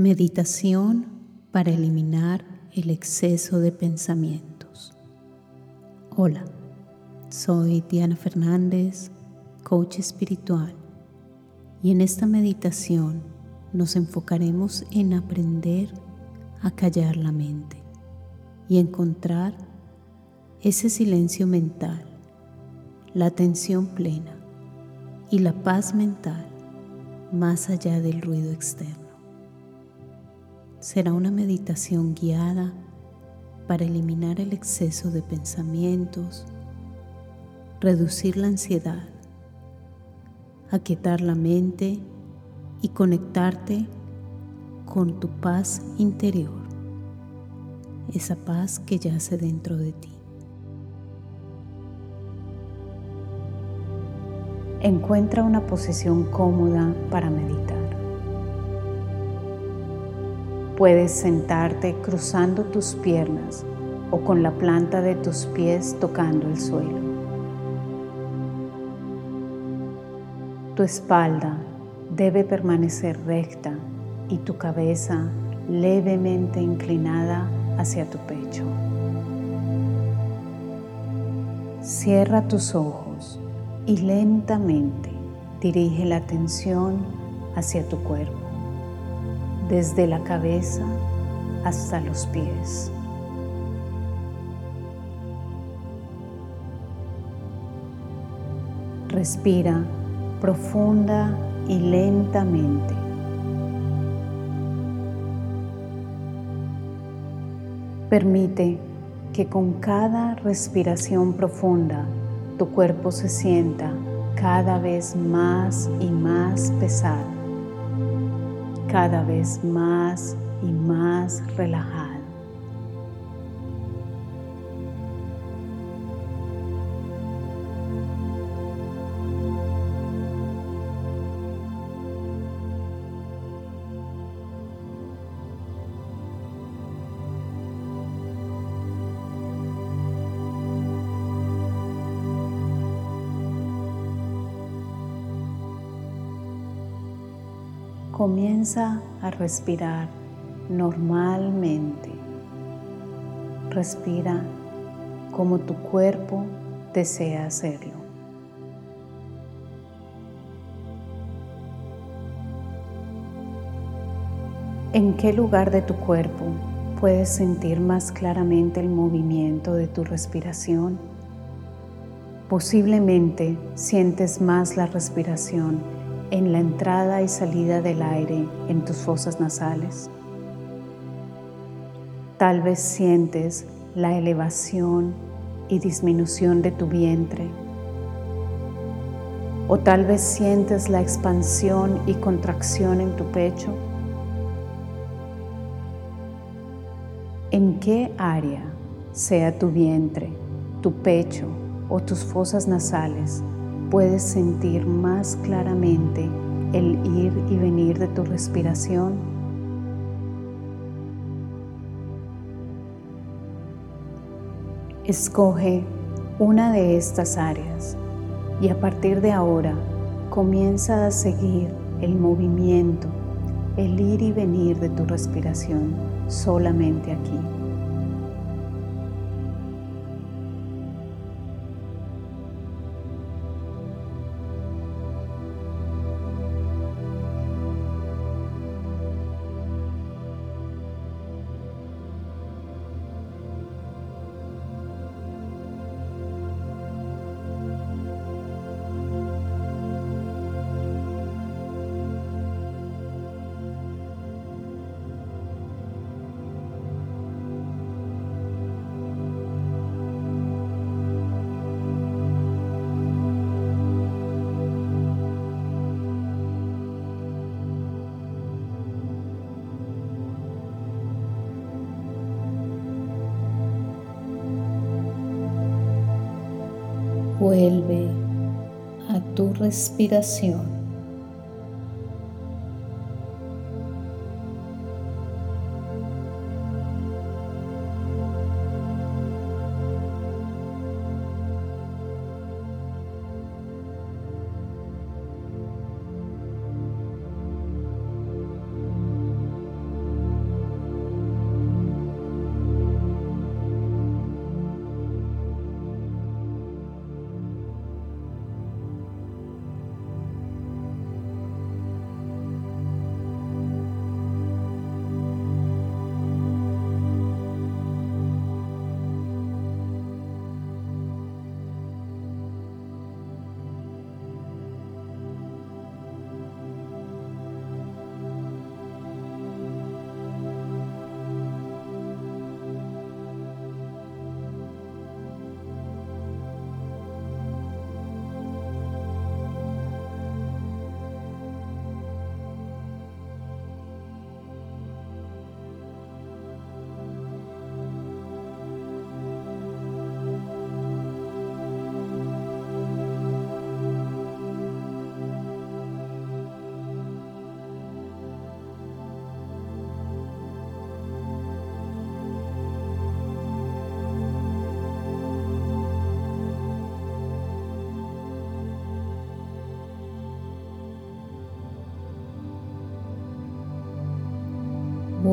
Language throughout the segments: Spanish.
Meditación para eliminar el exceso de pensamientos. Hola, soy Diana Fernández, coach espiritual, y en esta meditación nos enfocaremos en aprender a callar la mente y encontrar ese silencio mental, la atención plena y la paz mental más allá del ruido externo será una meditación guiada para eliminar el exceso de pensamientos, reducir la ansiedad, aquietar la mente y conectarte con tu paz interior, esa paz que yace dentro de ti. Encuentra una posición cómoda para meditar. Puedes sentarte cruzando tus piernas o con la planta de tus pies tocando el suelo. Tu espalda debe permanecer recta y tu cabeza levemente inclinada hacia tu pecho. Cierra tus ojos y lentamente dirige la atención hacia tu cuerpo desde la cabeza hasta los pies. Respira profunda y lentamente. Permite que con cada respiración profunda tu cuerpo se sienta cada vez más y más pesado cada vez más y más relajado. Comienza a respirar normalmente. Respira como tu cuerpo desea hacerlo. ¿En qué lugar de tu cuerpo puedes sentir más claramente el movimiento de tu respiración? Posiblemente sientes más la respiración en la entrada y salida del aire en tus fosas nasales. Tal vez sientes la elevación y disminución de tu vientre. O tal vez sientes la expansión y contracción en tu pecho. ¿En qué área, sea tu vientre, tu pecho o tus fosas nasales, puedes sentir más claramente el ir y venir de tu respiración. Escoge una de estas áreas y a partir de ahora comienza a seguir el movimiento, el ir y venir de tu respiración solamente aquí. Vuelve a tu respiración.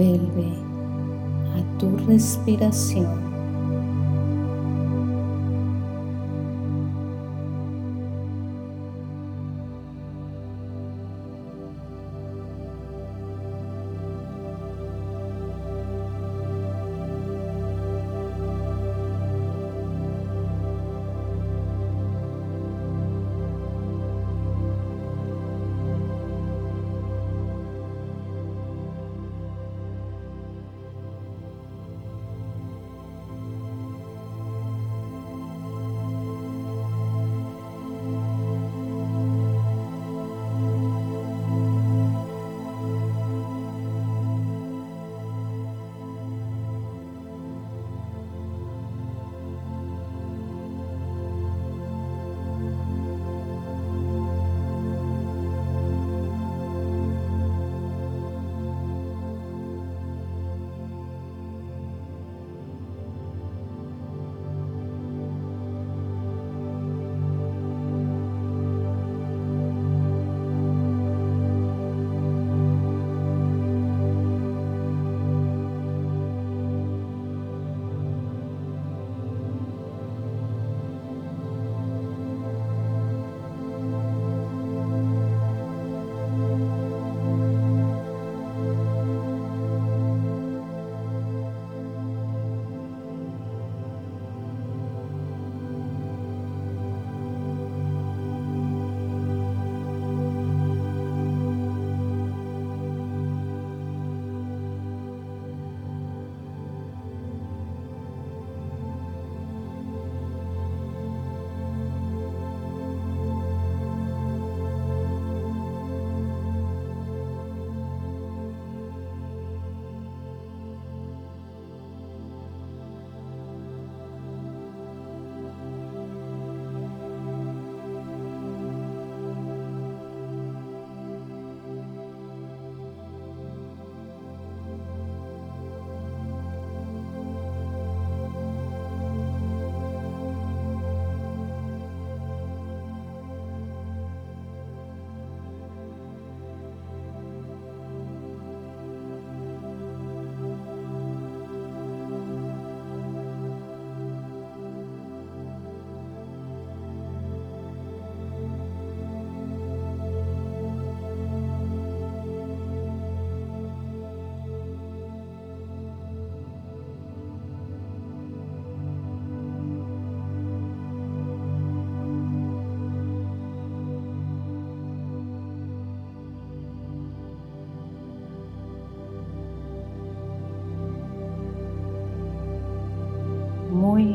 Vuelve a tu respiración.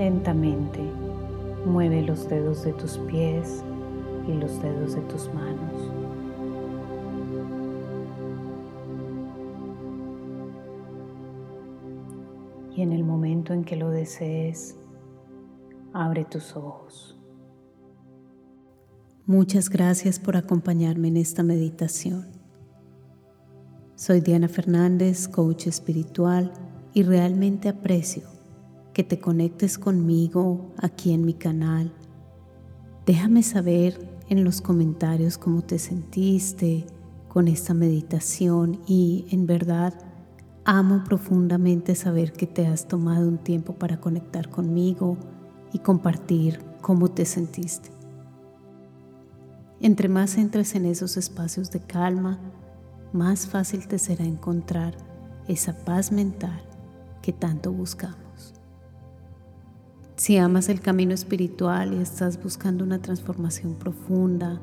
Lentamente mueve los dedos de tus pies y los dedos de tus manos. Y en el momento en que lo desees, abre tus ojos. Muchas gracias por acompañarme en esta meditación. Soy Diana Fernández, coach espiritual, y realmente aprecio que te conectes conmigo aquí en mi canal. Déjame saber en los comentarios cómo te sentiste con esta meditación y en verdad amo profundamente saber que te has tomado un tiempo para conectar conmigo y compartir cómo te sentiste. Entre más entres en esos espacios de calma, más fácil te será encontrar esa paz mental que tanto buscamos. Si amas el camino espiritual y estás buscando una transformación profunda,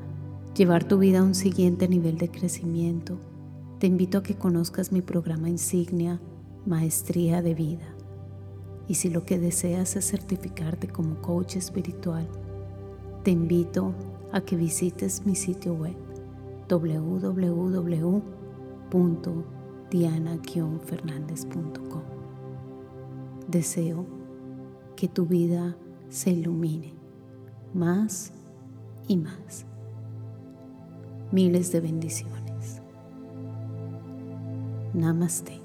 llevar tu vida a un siguiente nivel de crecimiento, te invito a que conozcas mi programa insignia Maestría de Vida. Y si lo que deseas es certificarte como coach espiritual, te invito a que visites mi sitio web wwwdiana Deseo que tu vida se ilumine más y más. Miles de bendiciones. Namaste.